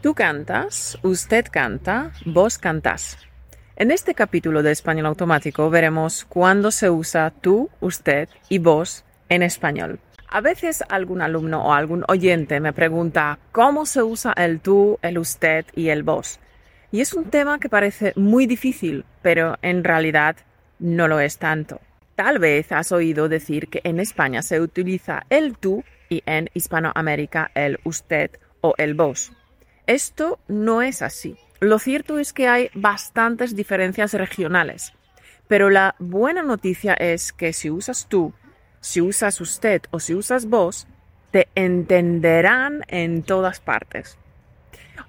Tú cantas, usted canta, vos cantás. En este capítulo de Español Automático veremos cuándo se usa tú, usted y vos en español. A veces algún alumno o algún oyente me pregunta cómo se usa el tú, el usted y el vos. Y es un tema que parece muy difícil, pero en realidad no lo es tanto. Tal vez has oído decir que en España se utiliza el tú y en Hispanoamérica el usted o el vos. Esto no es así. Lo cierto es que hay bastantes diferencias regionales, pero la buena noticia es que si usas tú si usas usted o si usas vos, te entenderán en todas partes.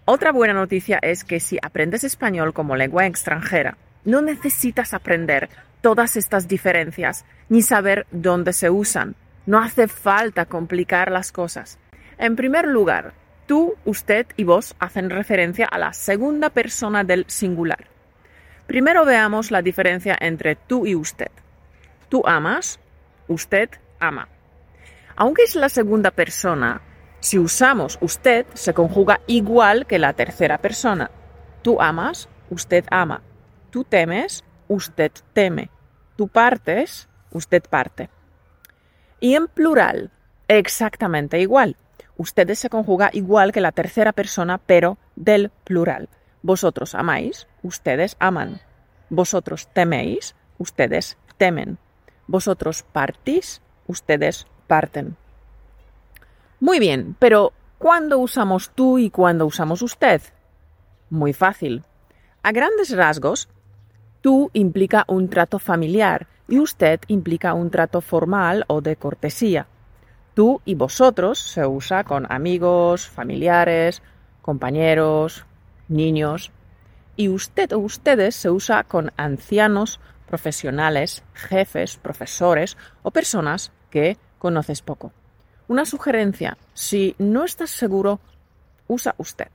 Otra buena noticia es que si aprendes español como lengua extranjera, no necesitas aprender todas estas diferencias ni saber dónde se usan. No hace falta complicar las cosas. En primer lugar, tú, usted y vos hacen referencia a la segunda persona del singular. Primero veamos la diferencia entre tú y usted. Tú amas, usted ama. Aunque es la segunda persona, si usamos usted, se conjuga igual que la tercera persona. Tú amas, usted ama. Tú temes, usted teme. Tú partes, usted parte. Y en plural, exactamente igual. Ustedes se conjuga igual que la tercera persona, pero del plural. Vosotros amáis, ustedes aman. Vosotros teméis, ustedes temen. Vosotros partís, ustedes parten. Muy bien, pero ¿cuándo usamos tú y cuándo usamos usted? Muy fácil. A grandes rasgos, tú implica un trato familiar y usted implica un trato formal o de cortesía. Tú y vosotros se usa con amigos, familiares, compañeros, niños. Y usted o ustedes se usa con ancianos, profesionales, jefes, profesores o personas que conoces poco. Una sugerencia, si no estás seguro, usa usted.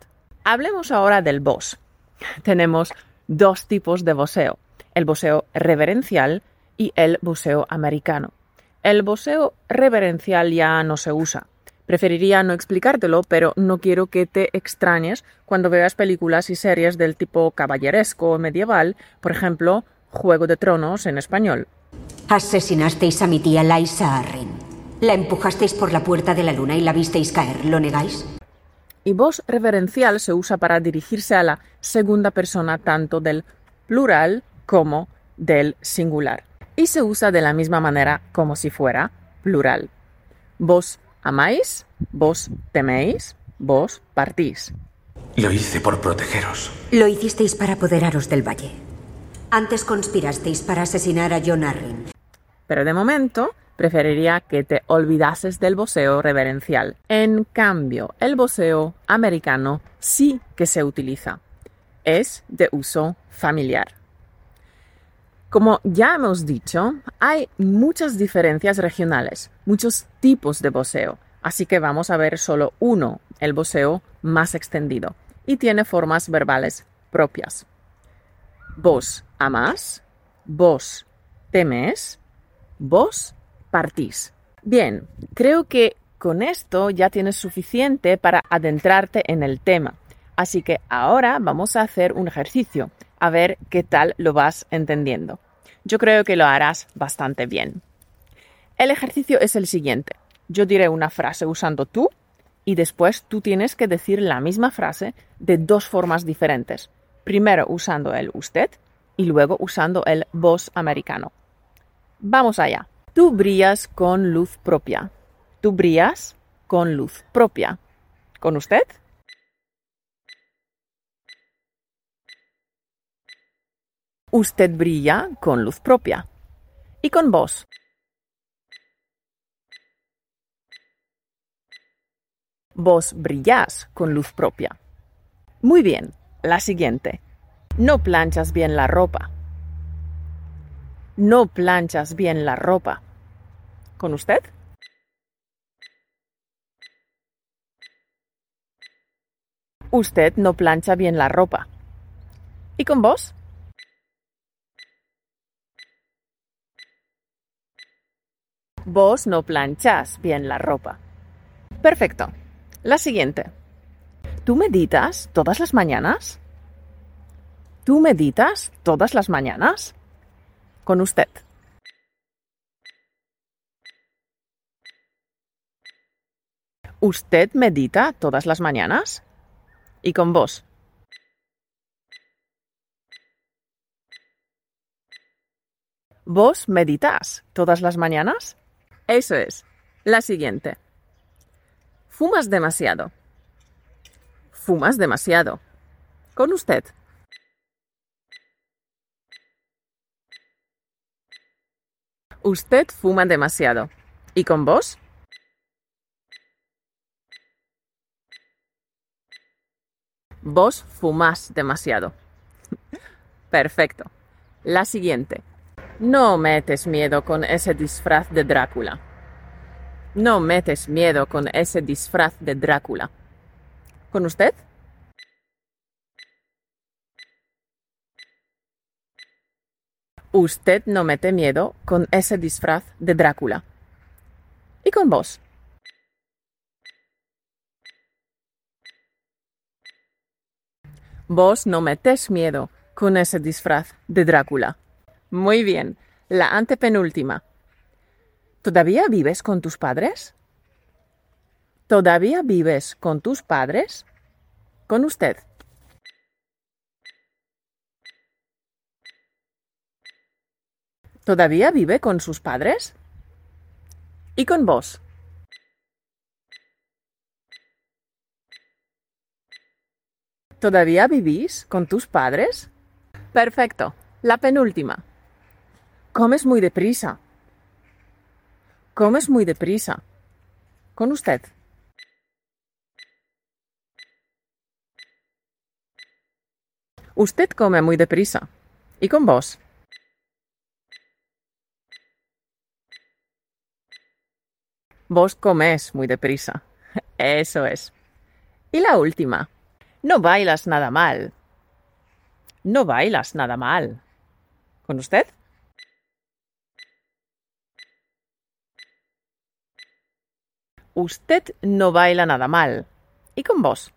Hablemos ahora del vos. Tenemos dos tipos de voseo, el voseo reverencial y el voseo americano. El voseo reverencial ya no se usa. Preferiría no explicártelo, pero no quiero que te extrañes cuando veas películas y series del tipo caballeresco o medieval, por ejemplo, Juego de Tronos en español. Asesinasteis a mi tía Laisa Arryn. La empujasteis por la puerta de la luna y la visteis caer, ¿lo negáis? Y voz reverencial se usa para dirigirse a la segunda persona tanto del plural como del singular. Y se usa de la misma manera como si fuera plural. Vos amáis, vos teméis, vos partís. Lo hice por protegeros. Lo hicisteis para apoderaros del valle. Antes conspirasteis para asesinar a John Arryn. Pero de momento preferiría que te olvidases del voceo reverencial. En cambio, el voceo americano sí que se utiliza. Es de uso familiar. Como ya hemos dicho, hay muchas diferencias regionales, muchos tipos de voceo, así que vamos a ver solo uno, el voceo más extendido, y tiene formas verbales propias. Vos amás, vos temes, vos partís. Bien, creo que con esto ya tienes suficiente para adentrarte en el tema. Así que ahora vamos a hacer un ejercicio, a ver qué tal lo vas entendiendo. Yo creo que lo harás bastante bien. El ejercicio es el siguiente. Yo diré una frase usando tú y después tú tienes que decir la misma frase de dos formas diferentes. Primero usando el usted y luego usando el vos americano. Vamos allá. Tú brillas con luz propia. Tú brillas con luz propia. ¿Con usted? Usted brilla con luz propia. ¿Y con vos? Vos brillás con luz propia. Muy bien, la siguiente. No planchas bien la ropa. No planchas bien la ropa. ¿Con usted? Usted no plancha bien la ropa. ¿Y con vos? Vos no planchas bien la ropa. Perfecto. La siguiente. ¿Tú meditas todas las mañanas? ¿Tú meditas todas las mañanas? Con usted. ¿Usted medita todas las mañanas? Y con vos. ¿Vos meditas todas las mañanas? Eso es. La siguiente. Fumas demasiado. Fumas demasiado. Con usted. Usted fuma demasiado. ¿Y con vos? Vos fumás demasiado. Perfecto. La siguiente. No metes miedo con ese disfraz de Drácula. No metes miedo con ese disfraz de Drácula. ¿Con usted? Usted no mete miedo con ese disfraz de Drácula. ¿Y con vos? Vos no metes miedo con ese disfraz de Drácula. Muy bien. La antepenúltima. ¿Todavía vives con tus padres? ¿Todavía vives con tus padres? Con usted. ¿Todavía vive con sus padres? ¿Y con vos? ¿Todavía vivís con tus padres? Perfecto. La penúltima. Comes muy deprisa. Comes muy deprisa. Con usted. Usted come muy deprisa. ¿Y con vos? Vos comes muy deprisa. Eso es. Y la última. No bailas nada mal. No bailas nada mal. ¿Con usted? Usted no baila nada mal. ¿Y con vos?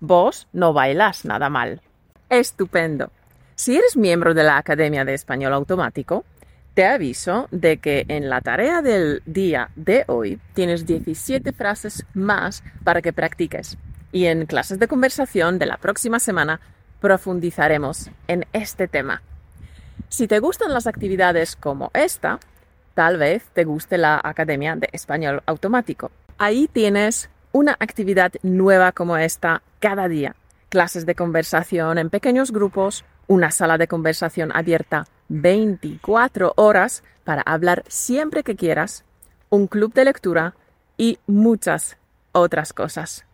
Vos no bailas nada mal. Estupendo. Si eres miembro de la Academia de Español Automático, te aviso de que en la tarea del día de hoy tienes 17 frases más para que practiques. Y en clases de conversación de la próxima semana profundizaremos en este tema. Si te gustan las actividades como esta, tal vez te guste la Academia de Español Automático. Ahí tienes una actividad nueva como esta cada día. Clases de conversación en pequeños grupos, una sala de conversación abierta 24 horas para hablar siempre que quieras, un club de lectura y muchas otras cosas.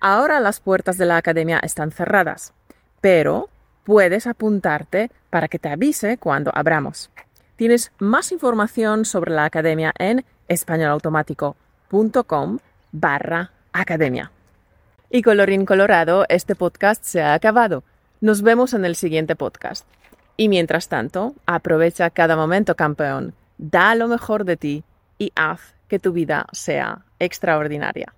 Ahora las puertas de la academia están cerradas, pero puedes apuntarte para que te avise cuando abramos. Tienes más información sobre la academia en españolautomático.com barra academia. Y colorín colorado, este podcast se ha acabado. Nos vemos en el siguiente podcast. Y mientras tanto, aprovecha cada momento, campeón. Da lo mejor de ti y haz que tu vida sea extraordinaria.